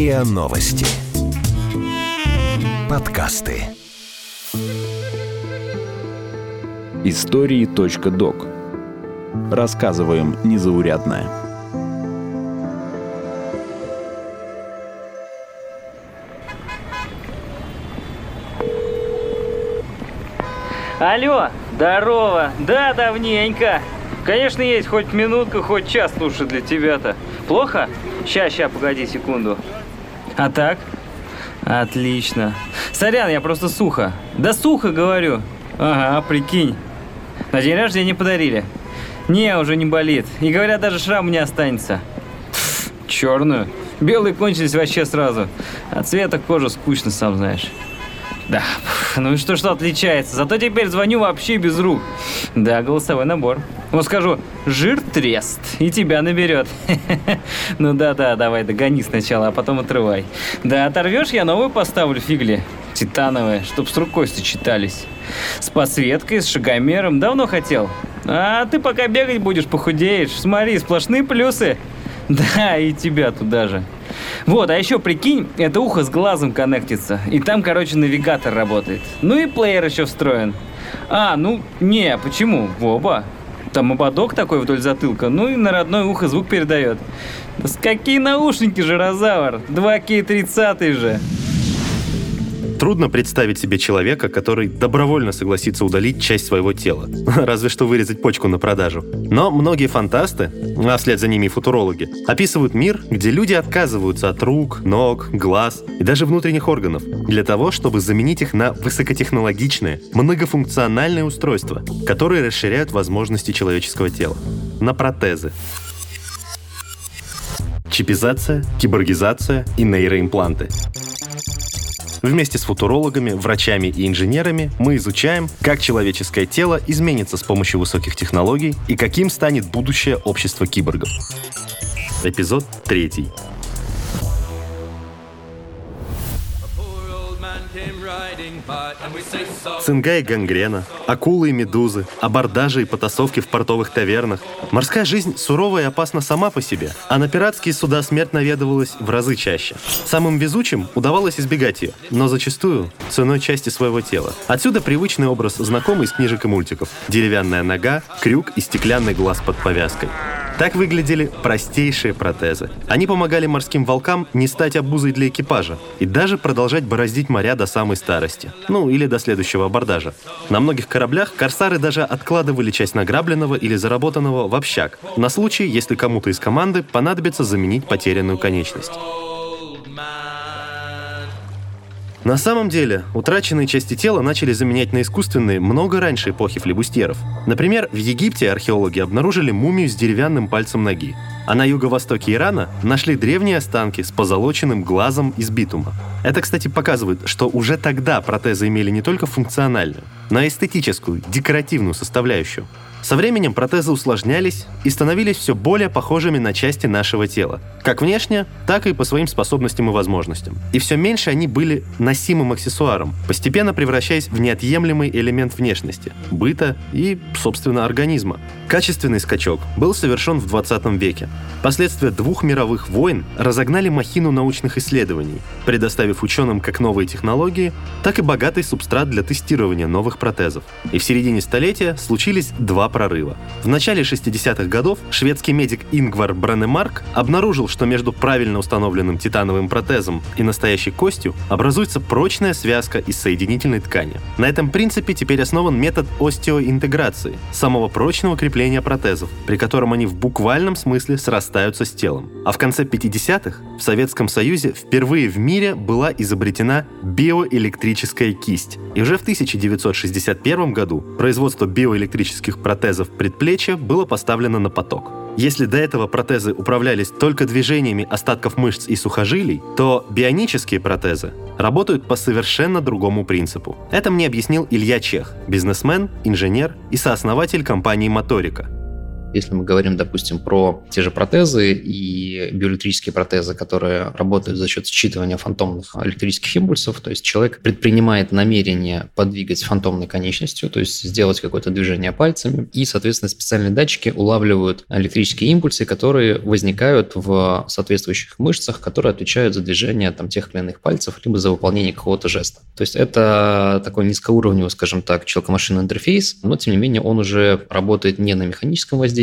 РИА Новости. Подкасты. Истории .док. Рассказываем незаурядное. Алло, здорово. Да, давненько. Конечно, есть хоть минутка, хоть час лучше для тебя-то. Плохо? Ща, ща, погоди секунду. А так? Отлично. Сорян, я просто сухо. Да сухо, говорю. Ага, прикинь. На день рождения подарили. Не, уже не болит. И говорят, даже шрам не останется. Черную. Белые кончились вообще сразу. От цвета кожи скучно, сам знаешь. Да, ну и что, что отличается? Зато теперь звоню вообще без рук. Да, голосовой набор. Ну скажу, жир трест, и тебя наберет. Ну да-да, давай, догони сначала, а потом отрывай. Да, оторвешь, я новую поставлю фигли. Титановые, чтоб с рукой сочетались. С подсветкой, с шагомером. Давно хотел. А ты пока бегать будешь, похудеешь. Смотри, сплошные плюсы. Да, и тебя туда же. Вот, а еще прикинь, это ухо с глазом коннектится. И там, короче, навигатор работает. Ну и плеер еще встроен. А, ну, не, почему? В оба. Там ободок такой вдоль затылка, ну и на родное ухо звук передает. Да с какие наушники же, Розавр? 2К30 же. Трудно представить себе человека, который добровольно согласится удалить часть своего тела. Разве что вырезать почку на продажу. Но многие фантасты, а вслед за ними и футурологи, описывают мир, где люди отказываются от рук, ног, глаз и даже внутренних органов для того, чтобы заменить их на высокотехнологичные, многофункциональные устройства, которые расширяют возможности человеческого тела. На протезы. Чипизация, киборгизация и нейроимпланты. Вместе с футурологами, врачами и инженерами мы изучаем, как человеческое тело изменится с помощью высоких технологий и каким станет будущее общества киборгов. Эпизод третий. Цинга и гангрена, акулы и медузы, абордажи и потасовки в портовых тавернах. Морская жизнь сурова и опасна сама по себе, а на пиратские суда смерть наведывалась в разы чаще. Самым везучим удавалось избегать ее, но зачастую ценой части своего тела. Отсюда привычный образ, знакомый из книжек и мультиков. Деревянная нога, крюк и стеклянный глаз под повязкой. Так выглядели простейшие протезы. Они помогали морским волкам не стать обузой для экипажа и даже продолжать бороздить моря до самой старости. Ну, или до следующего абордажа. На многих кораблях корсары даже откладывали часть награбленного или заработанного в общак, на случай, если кому-то из команды понадобится заменить потерянную конечность. На самом деле, утраченные части тела начали заменять на искусственные много раньше эпохи флебустьеров. Например, в Египте археологи обнаружили мумию с деревянным пальцем ноги, а на юго-востоке Ирана нашли древние останки с позолоченным глазом из битума. Это, кстати, показывает, что уже тогда протезы имели не только функциональную, и эстетическую, декоративную составляющую. Со временем протезы усложнялись и становились все более похожими на части нашего тела, как внешне, так и по своим способностям и возможностям. И все меньше они были носимым аксессуаром, постепенно превращаясь в неотъемлемый элемент внешности, быта и, собственно, организма. Качественный скачок был совершен в 20 веке. Последствия двух мировых войн разогнали махину научных исследований, предоставив ученым как новые технологии, так и богатый субстрат для тестирования новых протезов. И в середине столетия случились два прорыва. В начале 60-х годов шведский медик Ингвар Бранемарк обнаружил, что между правильно установленным титановым протезом и настоящей костью образуется прочная связка из соединительной ткани. На этом принципе теперь основан метод остеоинтеграции, самого прочного крепления протезов, при котором они в буквальном смысле срастаются с телом. А в конце 50-х в Советском Союзе впервые в мире была изобретена биоэлектрическая кисть. И уже в 1961 году производство биоэлектрических протезов предплечья было поставлено на поток. Если до этого протезы управлялись только движениями остатков мышц и сухожилий, то бионические протезы работают по совершенно другому принципу. Это мне объяснил Илья Чех, бизнесмен, инженер и сооснователь компании «Моторика», Если мы говорим, допустим, про те же протезы и биоэлектрические протезы, которые работают за счет считывания фантомных электрических импульсов, то есть человек предпринимает намерение подвигать фантомной конечностью, то есть сделать какое-то движение пальцами, и, соответственно, специальные датчики улавливают электрические импульсы, которые возникают в соответствующих мышцах, которые отвечают за движение там, тех или иных пальцев, либо за выполнение какого-то жеста. То есть это такой низкоуровневый, скажем так, человеко-машинный интерфейс, но, тем не менее, он уже работает не на механическом воздействии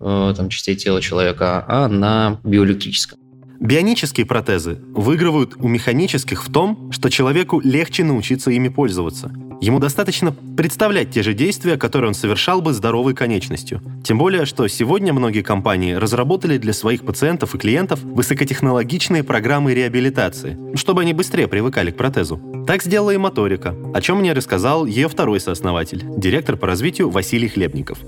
э, там, частей тела человека, а на биоэлектрическом. Бионические протезы выигрывают у механических в том, что человеку легче научиться ими пользоваться. Ему достаточно представлять те же действия, которые он совершал бы здоровой конечностью. Тем более, что сегодня многие компании разработали для своих пациентов и клиентов высокотехнологичные программы реабилитации, чтобы они быстрее привыкали к протезу. Так сделала и моторика, о чем мне рассказал ее второй сооснователь, директор по развитию Василий Хлебников.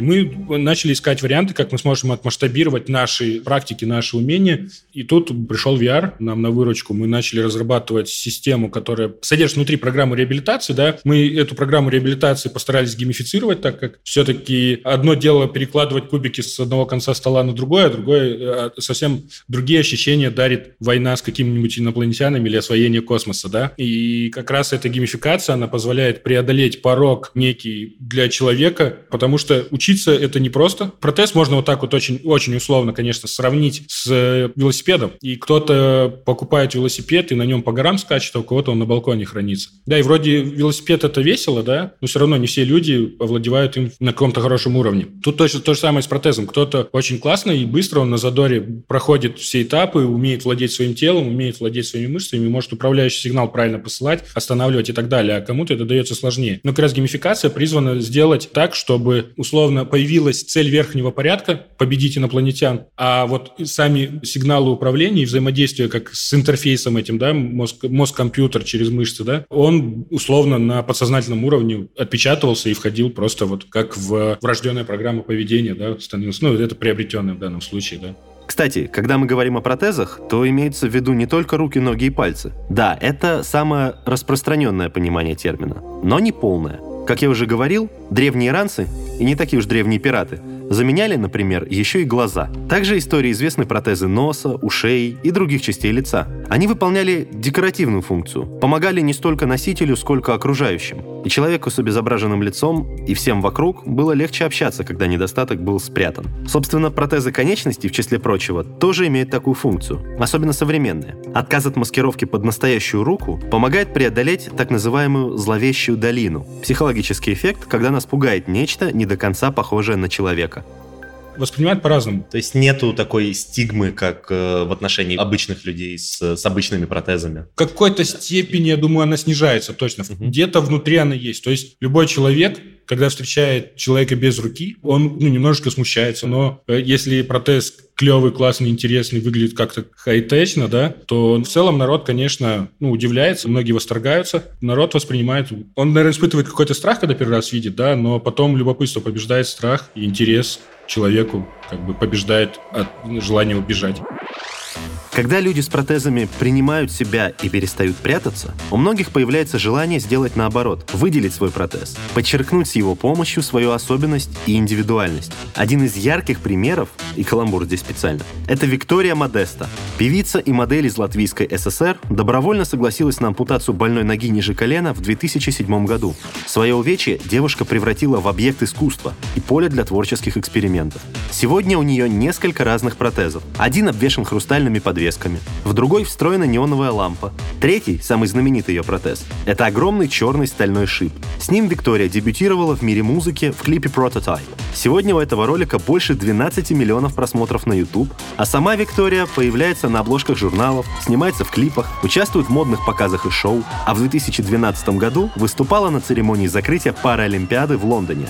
Мы начали искать варианты, как мы сможем отмасштабировать наши практики, наши умения. И тут пришел VR нам на выручку. Мы начали разрабатывать систему, которая содержит внутри программы реабилитации. Да? Мы эту программу реабилитации постарались геймифицировать, так как все-таки одно дело перекладывать кубики с одного конца стола на другое, а другое э, совсем другие ощущения дарит война с какими-нибудь инопланетянами или освоение космоса. Да? И как раз эта геймификация, она позволяет преодолеть порог некий для человека, потому что учить учиться это не просто. Протез можно вот так вот очень, очень условно, конечно, сравнить с э, велосипедом. И кто-то покупает велосипед и на нем по горам скачет, а у кого-то он на балконе хранится. Да, и вроде велосипед это весело, да, но все равно не все люди овладевают им на каком-то хорошем уровне. Тут точно то же самое с протезом. Кто-то очень классно и быстро он на задоре проходит все этапы, умеет владеть своим телом, умеет владеть своими мышцами, может управляющий сигнал правильно посылать, останавливать и так далее. А кому-то это дается сложнее. Но как раз геймификация призвана сделать так, чтобы условно условно появилась цель верхнего порядка – победить инопланетян, а вот сами сигналы управления и взаимодействия как с интерфейсом этим, да, мозг, мозг-компьютер через мышцы, да, он условно на подсознательном уровне отпечатывался и входил просто вот как в врожденная программа поведения, да, становился, ну, это приобретенное в данном случае, да. Кстати, когда мы говорим о протезах, то имеется в виду не только руки, ноги и пальцы. Да, это самое распространенное понимание термина, но не полное. Как я уже говорил, древние иранцы, и не такие уж древние пираты, Заменяли, например, еще и глаза. Также истории известны протезы носа, ушей и других частей лица. Они выполняли декоративную функцию, помогали не столько носителю, сколько окружающим. И человеку с обезображенным лицом и всем вокруг было легче общаться, когда недостаток был спрятан. Собственно, протезы конечностей, в числе прочего, тоже имеют такую функцию, особенно современные. Отказ от маскировки под настоящую руку помогает преодолеть так называемую зловещую долину. Психологический эффект, когда нас пугает нечто, не до конца похожее на человека воспринимают по-разному. То есть нету такой стигмы, как э, в отношении обычных людей с, с обычными протезами? В какой-то степени, я думаю, она снижается точно. Угу. Где-то внутри она есть. То есть любой человек, когда встречает человека без руки, он ну, немножечко смущается. Но э, если протез клевый, классный, интересный, выглядит как-то хай-течно, да, то в целом народ, конечно, ну, удивляется, многие восторгаются. Народ воспринимает... Он, наверное, испытывает какой-то страх, когда первый раз видит, да, но потом любопытство побеждает страх и интерес человеку как бы побеждает от желания убежать. Когда люди с протезами принимают себя и перестают прятаться, у многих появляется желание сделать наоборот, выделить свой протез, подчеркнуть с его помощью свою особенность и индивидуальность. Один из ярких примеров, и каламбур здесь специально, это Виктория Модеста. Певица и модель из Латвийской ССР добровольно согласилась на ампутацию больной ноги ниже колена в 2007 году. Свое увечье девушка превратила в объект искусства и поле для творческих экспериментов. Сегодня у нее несколько разных протезов. Один обвешен хрустальными подвесками, подвесками. В другой встроена неоновая лампа. Третий, самый знаменитый ее протез, это огромный черный стальной шип. С ним Виктория дебютировала в мире музыки в клипе Prototype. Сегодня у этого ролика больше 12 миллионов просмотров на YouTube, а сама Виктория появляется на обложках журналов, снимается в клипах, участвует в модных показах и шоу, а в 2012 году выступала на церемонии закрытия Паралимпиады в Лондоне.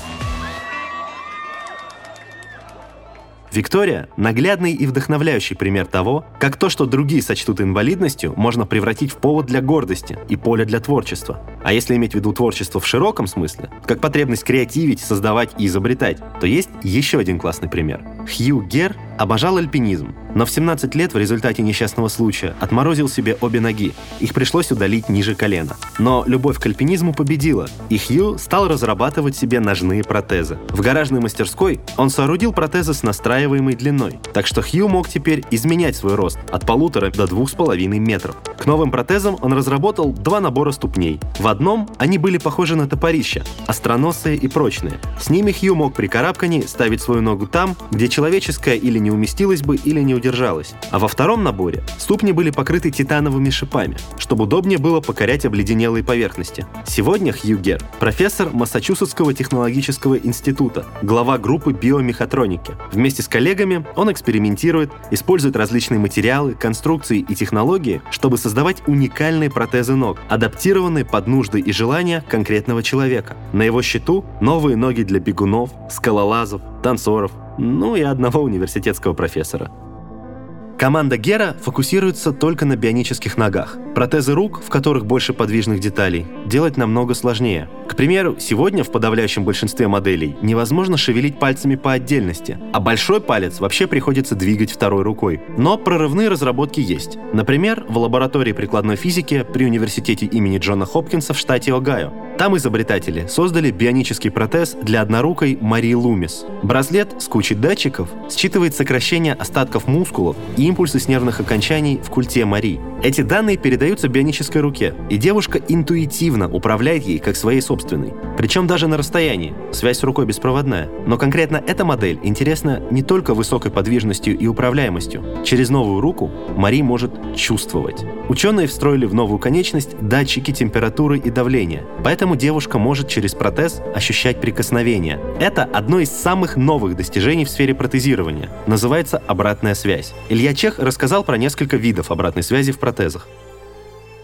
Виктория – наглядный и вдохновляющий пример того, как то, что другие сочтут инвалидностью, можно превратить в повод для гордости и поле для творчества. А если иметь в виду творчество в широком смысле, как потребность креативить, создавать и изобретать, то есть еще один классный пример. Хью Гер обожал альпинизм, но в 17 лет в результате несчастного случая отморозил себе обе ноги. Их пришлось удалить ниже колена. Но любовь к альпинизму победила, и Хью стал разрабатывать себе ножные протезы. В гаражной мастерской он соорудил протезы с настраиваемой длиной, так что Хью мог теперь изменять свой рост от полутора до двух с половиной метров. К новым протезам он разработал два набора ступней. В одном они были похожи на топорища, остроносые и прочные. С ними Хью мог при карабкании ставить свою ногу там, где человеческая или не уместилась бы, или не удержалась. А во втором наборе ступни были покрыты титановыми шипами, чтобы удобнее было покорять обледенелые поверхности. Сегодня Хью Гер – профессор Массачусетского технологического института, глава группы биомехатроники. Вместе с коллегами он экспериментирует, использует различные материалы, конструкции и технологии, чтобы создавать уникальные протезы ног, адаптированные под нужды и желания конкретного человека. На его счету новые ноги для бегунов, скалолазов, танцоров, ну и одного университетского профессора. Команда Гера фокусируется только на бионических ногах. Протезы рук, в которых больше подвижных деталей, делать намного сложнее. К примеру, сегодня в подавляющем большинстве моделей невозможно шевелить пальцами по отдельности, а большой палец вообще приходится двигать второй рукой. Но прорывные разработки есть. Например, в лаборатории прикладной физики при университете имени Джона Хопкинса в штате Огайо. Там изобретатели создали бионический протез для однорукой Марии Лумис. Браслет с кучей датчиков считывает сокращение остатков мускулов и импульсы с нервных окончаний в культе Мари. Эти данные передаются бионической руке, и девушка интуитивно управляет ей как своей собственной. Причем даже на расстоянии. Связь с рукой беспроводная. Но конкретно эта модель интересна не только высокой подвижностью и управляемостью. Через новую руку Мари может чувствовать. Ученые встроили в новую конечность датчики температуры и давления, поэтому девушка может через протез ощущать прикосновение. Это одно из самых новых достижений в сфере протезирования. Называется обратная связь. Илья Чех рассказал про несколько видов обратной связи в протезах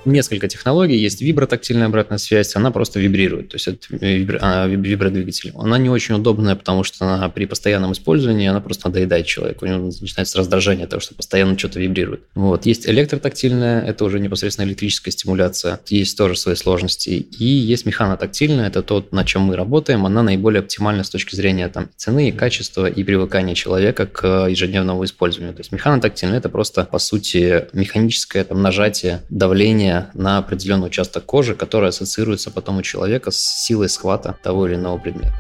несколько технологий. Есть вибротактильная обратная связь, она просто вибрирует, то есть это вибро, а, вибродвигатель. Она не очень удобная, потому что она при постоянном использовании она просто надоедает человеку. У него начинается раздражение от того, что постоянно что-то вибрирует. Вот. Есть электротактильная, это уже непосредственно электрическая стимуляция. Есть тоже свои сложности. И есть механотактильная, это то, на чем мы работаем. Она наиболее оптимальна с точки зрения там, цены, и качества и привыкания человека к ежедневному использованию. То есть механотактильная – это просто, по сути, механическое там, нажатие, давление на определенный участок кожи, который ассоциируется потом у человека с силой схвата того или иного предмета.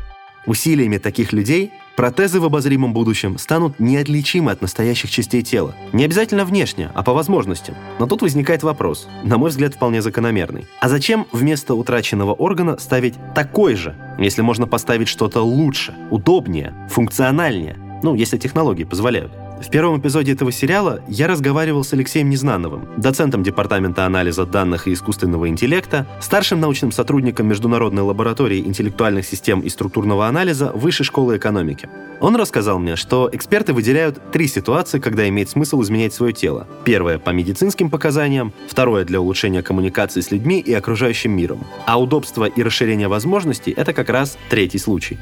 Усилиями таких людей протезы в обозримом будущем станут неотличимы от настоящих частей тела. Не обязательно внешне, а по возможностям. Но тут возникает вопрос, на мой взгляд, вполне закономерный. А зачем вместо утраченного органа ставить такой же, если можно поставить что-то лучше, удобнее, функциональнее? Ну, если технологии позволяют. В первом эпизоде этого сериала я разговаривал с Алексеем Незнановым, доцентом Департамента анализа данных и искусственного интеллекта, старшим научным сотрудником Международной лаборатории интеллектуальных систем и структурного анализа Высшей школы экономики. Он рассказал мне, что эксперты выделяют три ситуации, когда имеет смысл изменять свое тело. Первое – по медицинским показаниям, второе – для улучшения коммуникации с людьми и окружающим миром. А удобство и расширение возможностей – это как раз третий случай.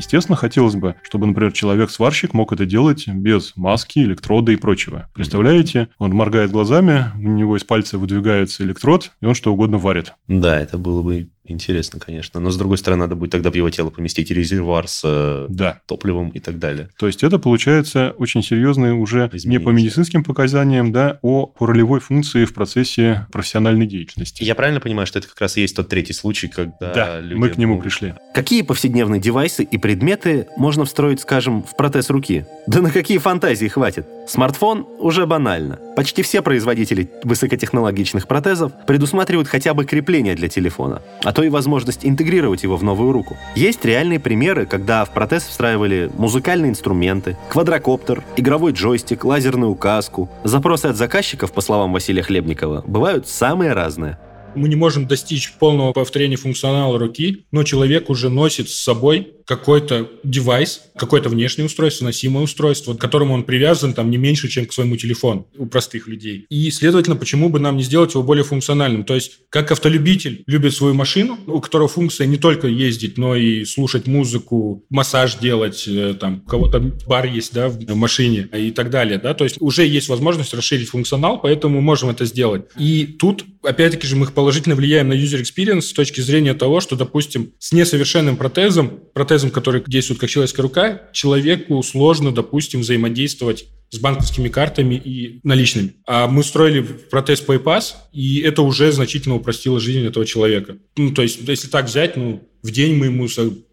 Естественно, хотелось бы, чтобы, например, человек-сварщик мог это делать без маски, электрода и прочего. Представляете, он моргает глазами, у него из пальца выдвигается электрод, и он что угодно варит. Да, это было бы Интересно, конечно. Но, с другой стороны, надо будет тогда в его тело поместить резервуар с э, да. топливом и так далее. То есть, это получается очень серьезные уже Изменения. не по медицинским показаниям, да, о по ролевой функции в процессе профессиональной деятельности. Я правильно понимаю, что это как раз и есть тот третий случай, когда да, люди... мы к нему пришли. Какие повседневные девайсы и предметы можно встроить, скажем, в протез руки? Да на какие фантазии хватит? Смартфон уже банально. Почти все производители высокотехнологичных протезов предусматривают хотя бы крепление для телефона, а то и возможность интегрировать его в новую руку. Есть реальные примеры, когда в протез встраивали музыкальные инструменты, квадрокоптер, игровой джойстик, лазерную указку. Запросы от заказчиков, по словам Василия Хлебникова, бывают самые разные. Мы не можем достичь полного повторения функционала руки, но человек уже носит с собой какой-то девайс, какое-то внешнее устройство, носимое устройство, к которому он привязан там не меньше, чем к своему телефону у простых людей. И, следовательно, почему бы нам не сделать его более функциональным? То есть, как автолюбитель любит свою машину, у которого функция не только ездить, но и слушать музыку, массаж делать, э, там, у кого-то бар есть, да, в машине и так далее, да, то есть уже есть возможность расширить функционал, поэтому мы можем это сделать. И тут, опять-таки же, мы положительно влияем на user experience с точки зрения того, что, допустим, с несовершенным протезом, протез протезом, который действует как человеческая рука, человеку сложно, допустим, взаимодействовать с банковскими картами и наличными. А мы строили протез PayPass, и это уже значительно упростило жизнь этого человека. Ну, то есть, если так взять, ну, в день мы ему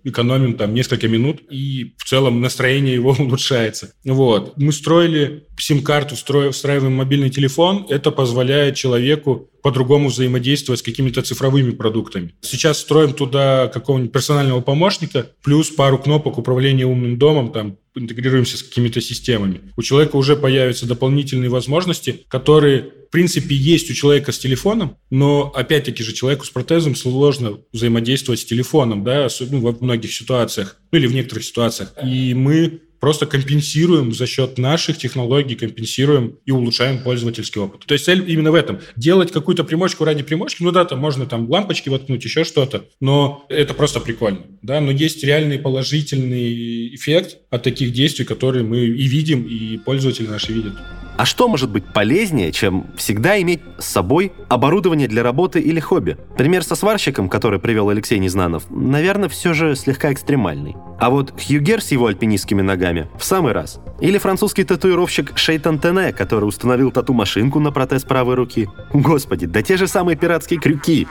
экономим там несколько минут, и в целом настроение его улучшается. Вот. Мы строили сим-карту, встраиваем мобильный телефон. Это позволяет человеку по-другому взаимодействовать с какими-то цифровыми продуктами. Сейчас строим туда какого-нибудь персонального помощника, плюс пару кнопок управления умным домом, там интегрируемся с какими-то системами. У человека уже появятся дополнительные возможности, которые, в принципе, есть у человека с телефоном, но, опять-таки же, человеку с протезом сложно взаимодействовать с телефоном, да, особенно во многих ситуациях, ну или в некоторых ситуациях. И мы просто компенсируем за счет наших технологий, компенсируем и улучшаем пользовательский опыт. То есть цель именно в этом. Делать какую-то примочку ради примочки, ну да, там можно там лампочки воткнуть, еще что-то, но это просто прикольно, да, но есть реальный положительный эффект от таких действий, которые мы и видим, и пользователи наши видят. А что может быть полезнее, чем всегда иметь с собой оборудование для работы или хобби? Пример со сварщиком, который привел Алексей Незнанов, наверное, все же слегка экстремальный. А вот Хьюгер с его альпинистскими ногами в самый раз. Или французский татуировщик Шейтан Тене, который установил тату-машинку на протез правой руки. Господи, да те же самые пиратские крюки.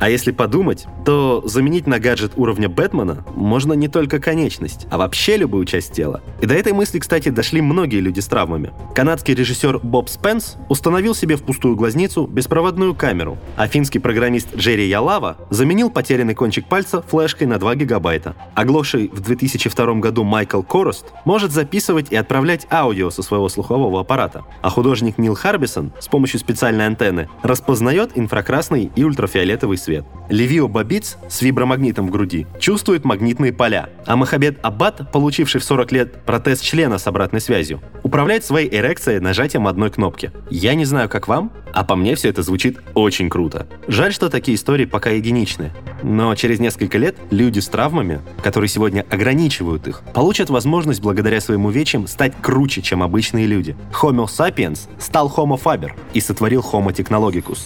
А если подумать, то заменить на гаджет уровня Бэтмена можно не только конечность, а вообще любую часть тела. И до этой мысли, кстати, дошли многие люди с травмами. Канадский режиссер Боб Спенс установил себе в пустую глазницу беспроводную камеру, а финский программист Джерри Ялава заменил потерянный кончик пальца флешкой на 2 гигабайта. Оглохший в 2002 году Майкл Корост может записывать и отправлять аудио со своего слухового аппарата, а художник Нил Харбисон с помощью специальной антенны распознает инфракрасный и ультрафиолетовый свет свет. Левио Бабиц с вибромагнитом в груди чувствует магнитные поля, а Махабет Аббат, получивший в 40 лет протез члена с обратной связью, управляет своей эрекцией нажатием одной кнопки. Я не знаю, как вам, а по мне все это звучит очень круто. Жаль, что такие истории пока единичны. Но через несколько лет люди с травмами, которые сегодня ограничивают их, получат возможность благодаря своим увечьям стать круче, чем обычные люди. Homo sapiens стал Homo faber и сотворил Homo technologicus.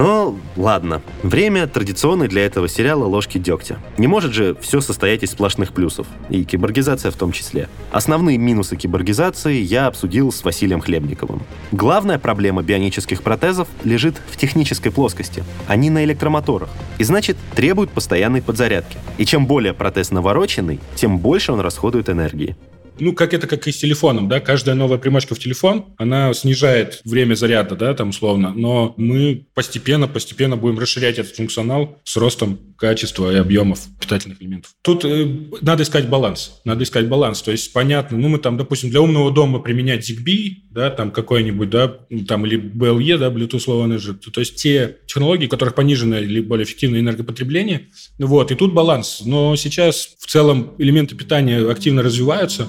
Но ладно. Время традиционной для этого сериала ложки дегтя. Не может же все состоять из сплошных плюсов. И киборгизация в том числе. Основные минусы киборгизации я обсудил с Василием Хлебниковым. Главная проблема бионических протезов лежит в технической плоскости. Они на электромоторах. И значит, требуют постоянной подзарядки. И чем более протез навороченный, тем больше он расходует энергии ну, как это как и с телефоном, да, каждая новая примочка в телефон, она снижает время заряда, да, там условно, но мы постепенно, постепенно будем расширять этот функционал с ростом качества и объемов питательных элементов. Тут э, надо искать баланс, надо искать баланс, то есть понятно, ну, мы там, допустим, для умного дома применять ZigBee, да, там какой-нибудь, да, там или BLE, да, Bluetooth Low Energy, то есть те технологии, у которых пониженное или более эффективное энергопотребление, вот, и тут баланс, но сейчас в целом элементы питания активно развиваются,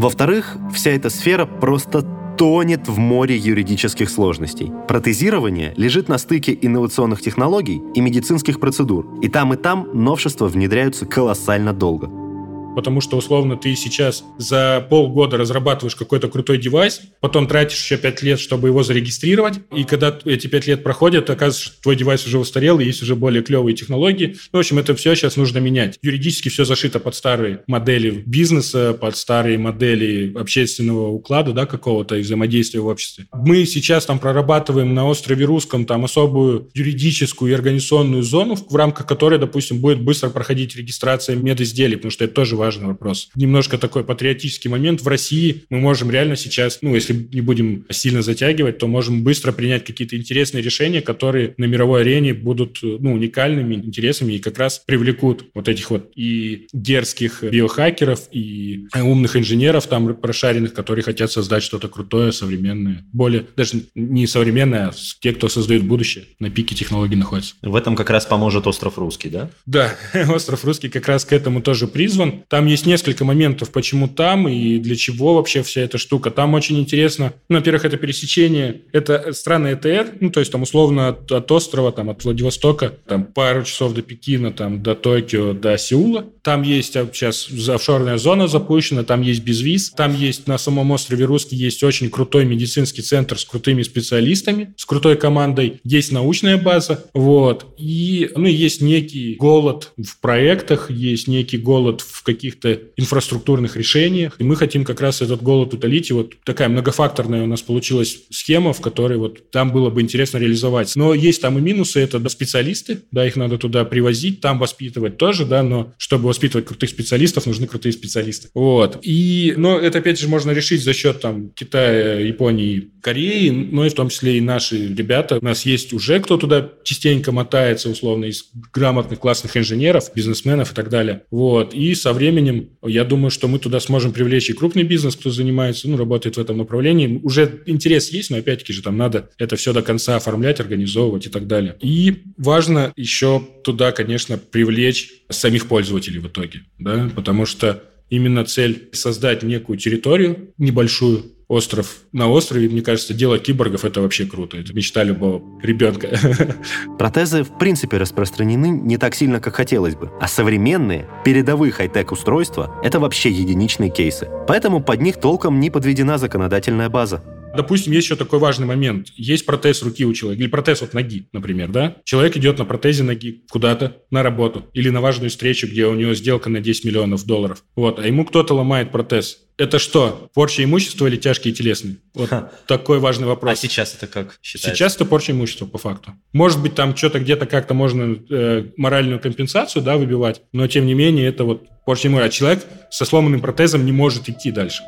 во-вторых, вся эта сфера просто тонет в море юридических сложностей. Протезирование лежит на стыке инновационных технологий и медицинских процедур. И там, и там новшества внедряются колоссально долго потому что, условно, ты сейчас за полгода разрабатываешь какой-то крутой девайс, потом тратишь еще 5 лет, чтобы его зарегистрировать, и когда эти 5 лет проходят, оказывается, что твой девайс уже устарел, и есть уже более клевые технологии. Ну, в общем, это все сейчас нужно менять. Юридически все зашито под старые модели бизнеса, под старые модели общественного уклада, да, какого-то взаимодействия в обществе. Мы сейчас там прорабатываем на острове Русском там особую юридическую и организационную зону, в рамках которой, допустим, будет быстро проходить регистрация медизделий, потому что это тоже важный вопрос. Немножко такой патриотический момент. В России мы можем реально сейчас, ну, если не будем сильно затягивать, то можем быстро принять какие-то интересные решения, которые на мировой арене будут, ну, уникальными, интересными и как раз привлекут вот этих вот и дерзких биохакеров, и умных инженеров там прошаренных, которые хотят создать что-то крутое, современное. Более, даже не современное, а те, кто создает будущее, на пике технологий находятся. В этом как раз поможет остров Русский, да? Да, остров Русский как раз к этому тоже призван. Там есть несколько моментов, почему там и для чего вообще вся эта штука. Там очень интересно. Ну, во-первых, это пересечение. Это страны ЭТР, ну, то есть там условно от, от острова, там от Владивостока, там пару часов до Пекина, там до Токио, до Сеула. Там есть сейчас офшорная зона запущена, там есть безвиз. Там есть на самом острове Русский есть очень крутой медицинский центр с крутыми специалистами, с крутой командой. Есть научная база, вот. И, ну, есть некий голод в проектах, есть некий голод в каких каких-то инфраструктурных решениях. И мы хотим как раз этот голод утолить. И вот такая многофакторная у нас получилась схема, в которой вот там было бы интересно реализовать. Но есть там и минусы. Это специалисты, да, их надо туда привозить, там воспитывать тоже, да, но чтобы воспитывать крутых специалистов, нужны крутые специалисты. Вот. И, но это, опять же, можно решить за счет там Китая, Японии, Кореи, но и в том числе и наши ребята. У нас есть уже кто туда частенько мотается, условно, из грамотных, классных инженеров, бизнесменов и так далее. Вот. И со временем, я думаю, что мы туда сможем привлечь и крупный бизнес, кто занимается, ну, работает в этом направлении. Уже интерес есть, но опять-таки же там надо это все до конца оформлять, организовывать и так далее. И важно еще туда, конечно, привлечь самих пользователей в итоге, да, потому что именно цель создать некую территорию небольшую, остров на острове, мне кажется, делать киборгов – это вообще круто. Это мечта любого ребенка. Протезы в принципе распространены не так сильно, как хотелось бы. А современные, передовые хай-тек устройства – это вообще единичные кейсы. Поэтому под них толком не подведена законодательная база. Допустим, есть еще такой важный момент. Есть протез руки у человека, или протез от ноги, например, да? Человек идет на протезе ноги куда-то, на работу, или на важную встречу, где у него сделка на 10 миллионов долларов. Вот, а ему кто-то ломает протез. Это что, порча имущества или тяжкие телесные? Вот Ха. такой важный вопрос. А сейчас это как считается? Сейчас это порча имущества, по факту. Может быть, там что-то где-то как-то можно э, моральную компенсацию да, выбивать, но тем не менее это вот порча имущества. А человек со сломанным протезом не может идти дальше.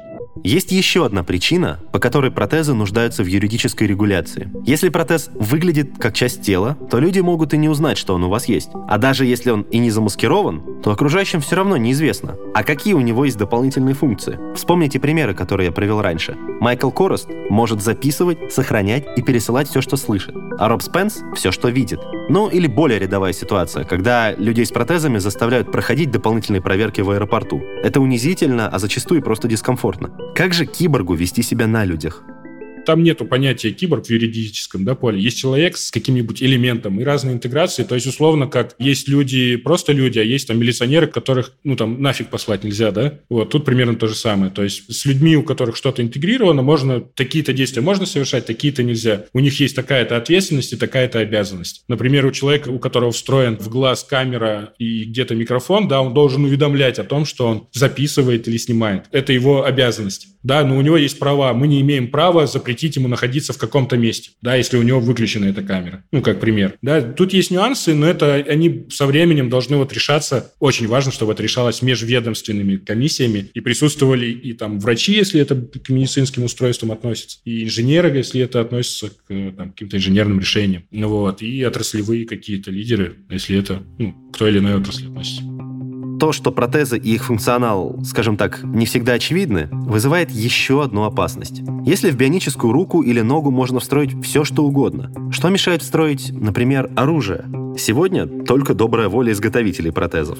Есть еще одна причина, по которой протезы нуждаются в юридической регуляции. Если протез выглядит как часть тела, то люди могут и не узнать, что он у вас есть. А даже если он и не замаскирован, то окружающим все равно неизвестно, а какие у него есть дополнительные функции. Вспомните примеры, которые я привел раньше. Майкл Корост может записывать, сохранять и пересылать все, что слышит, а Роб Спенс — все, что видит. Ну или более рядовая ситуация, когда людей с протезами заставляют проходить дополнительные проверки в аэропорту. Это унизительно, а зачастую просто дискомфортно. Как же киборгу вести себя на людях? Там нету понятия киборг в юридическом да, поле. Есть человек с каким-нибудь элементом и разные интеграции. То есть, условно, как есть люди, просто люди, а есть там милиционеры, которых, ну, там, нафиг послать нельзя, да? Вот, тут примерно то же самое. То есть, с людьми, у которых что-то интегрировано, можно, такие-то действия можно совершать, такие-то нельзя. У них есть такая-то ответственность и такая-то обязанность. Например, у человека, у которого встроен в глаз камера и где-то микрофон, да, он должен уведомлять о том, что он записывает или снимает. Это его обязанность. Да, но у него есть права. Мы не имеем права запретить ему находиться в каком-то месте, да, если у него выключена эта камера. Ну, как пример. Да, тут есть нюансы, но это они со временем должны вот решаться. Очень важно, чтобы это решалось межведомственными комиссиями и присутствовали и там врачи, если это к медицинским устройствам относится, и инженеры, если это относится к там, каким-то инженерным решениям. Ну, вот, и отраслевые какие-то лидеры, если это ну, к той или иной отрасли относится. То, что протезы и их функционал, скажем так, не всегда очевидны, вызывает еще одну опасность. Если в бионическую руку или ногу можно встроить все, что угодно, что мешает встроить, например, оружие? Сегодня только добрая воля изготовителей протезов.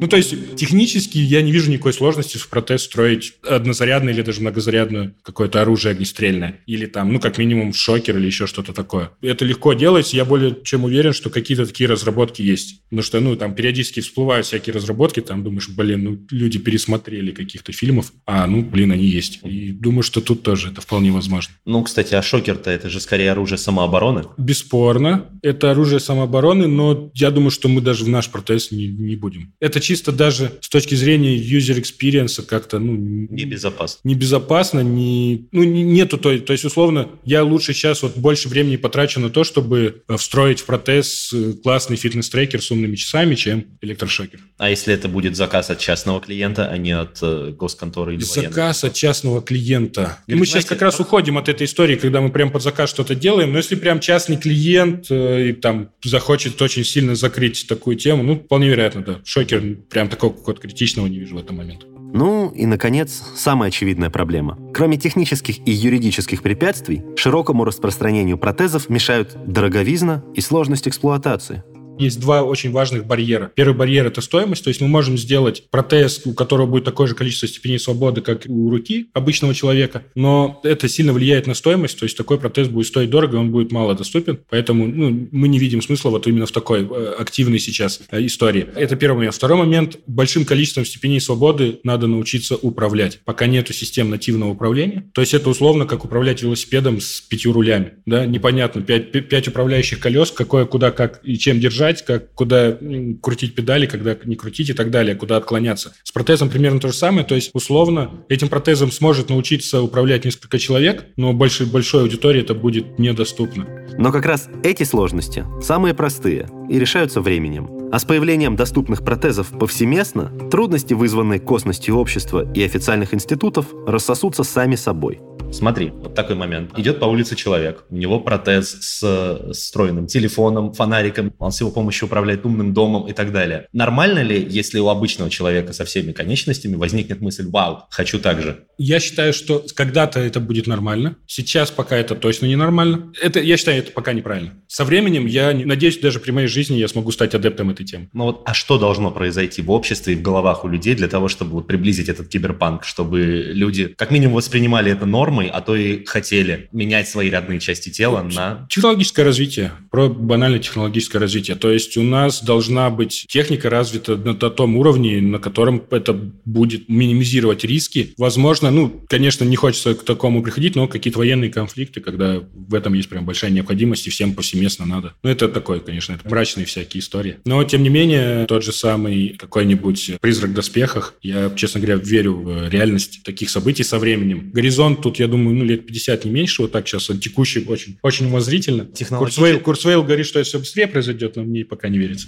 Ну, то есть, технически я не вижу никакой сложности в протез строить однозарядное или даже многозарядное какое-то оружие огнестрельное. Или там, ну, как минимум, шокер или еще что-то такое. Это легко делать, я более чем уверен, что какие-то такие разработки есть. Потому что, ну, там периодически всплывают всякие разработки, там думаешь, блин, ну, люди пересмотрели каких-то фильмов, а, ну, блин, они есть. И думаю, что тут тоже это вполне возможно. Ну, кстати, а шокер-то это же скорее оружие самообороны? Бесспорно. Это оружие самообороны, но я думаю, что мы даже в наш протез не, не будем. Это чисто даже с точки зрения user experience как-то, ну... Небезопасно. Небезопасно, не... Ну, нету той... То есть, условно, я лучше сейчас вот больше времени потрачу на то, чтобы э, встроить в протез э, классный фитнес-трекер с умными часами, чем электрошокер. А если это будет заказ от частного клиента, а не от э, госконторы или Заказ от частного клиента. И мы сейчас как раз уходим от этой истории, когда мы прям под заказ что-то делаем, но если прям частный клиент э, и там захочет очень сильно закрыть такую тему, ну, вполне вероятно, да. Шокер прям такого какого-то критичного не вижу в этом моменте. Ну и, наконец, самая очевидная проблема. Кроме технических и юридических препятствий, широкому распространению протезов мешают дороговизна и сложность эксплуатации есть два очень важных барьера. Первый барьер – это стоимость, то есть мы можем сделать протез, у которого будет такое же количество степеней свободы, как у руки обычного человека, но это сильно влияет на стоимость, то есть такой протез будет стоить дорого, он будет мало доступен, поэтому ну, мы не видим смысла вот именно в такой э, активной сейчас э, истории. Это первый момент. Второй момент – большим количеством степеней свободы надо научиться управлять. Пока нету систем нативного управления, то есть это условно как управлять велосипедом с пятью рулями, да, непонятно, пять, пять управляющих колес, какое, куда, как и чем держать, нажать, как куда крутить педали, когда не крутить и так далее, куда отклоняться. С протезом примерно то же самое, то есть условно этим протезом сможет научиться управлять несколько человек, но большой, большой аудитории это будет недоступно. Но как раз эти сложности самые простые и решаются временем. А с появлением доступных протезов повсеместно, трудности, вызванные косностью общества и официальных институтов, рассосутся сами собой. Смотри, вот такой момент. Идет по улице человек, у него протез с встроенным телефоном, фонариком, он с его помощью управляет умным домом и так далее. Нормально ли, если у обычного человека со всеми конечностями возникнет мысль «Вау, хочу так же»? Я считаю, что когда-то это будет нормально. Сейчас пока это точно не нормально. Это, я считаю, это пока неправильно. Со временем, я надеюсь, даже при моей жизни я смогу стать адептом этой темы. Ну вот, а что должно произойти в обществе и в головах у людей для того, чтобы вот приблизить этот киберпанк, чтобы люди как минимум воспринимали это нормой, а то и хотели менять свои родные части тела на... Технологическое развитие. Про банальное технологическое развитие. То есть у нас должна быть техника развита на том уровне, на котором это будет минимизировать риски. Возможно, ну, конечно, не хочется к такому приходить, но какие-то военные конфликты, когда в этом есть прям большая необходимость, и всем повсеместно надо. Ну, это такое, конечно, это мрачные всякие истории. Но, тем не менее, тот же самый какой-нибудь призрак в доспехах, я, честно говоря, верю в реальность таких событий со временем. Горизонт тут, я думаю, ну, лет 50, не меньше, вот так сейчас, он текущий очень, очень умозрительно. Курсвейл, Курсвейл говорит, что это все быстрее произойдет, но мне пока не верится.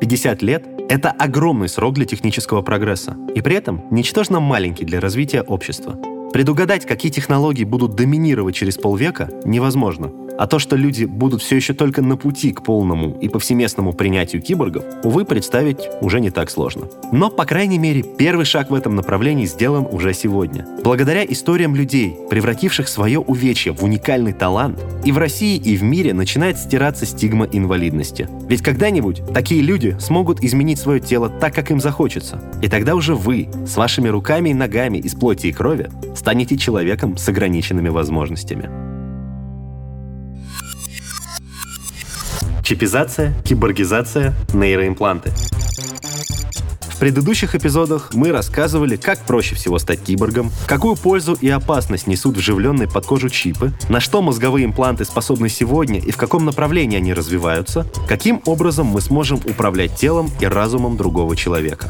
50 лет – это огромный срок для технического прогресса, и при этом ничтожно маленький для развития общества. Предугадать, какие технологии будут доминировать через полвека, невозможно – а то, что люди будут все еще только на пути к полному и повсеместному принятию киборгов, увы, представить уже не так сложно. Но, по крайней мере, первый шаг в этом направлении сделан уже сегодня. Благодаря историям людей, превративших свое увечье в уникальный талант, и в России, и в мире начинает стираться стигма инвалидности. Ведь когда-нибудь такие люди смогут изменить свое тело так, как им захочется. И тогда уже вы, с вашими руками и ногами из плоти и крови, станете человеком с ограниченными возможностями. Чипизация, киборгизация, нейроимпланты. В предыдущих эпизодах мы рассказывали, как проще всего стать киборгом, какую пользу и опасность несут вживленные под кожу чипы, на что мозговые импланты способны сегодня и в каком направлении они развиваются, каким образом мы сможем управлять телом и разумом другого человека.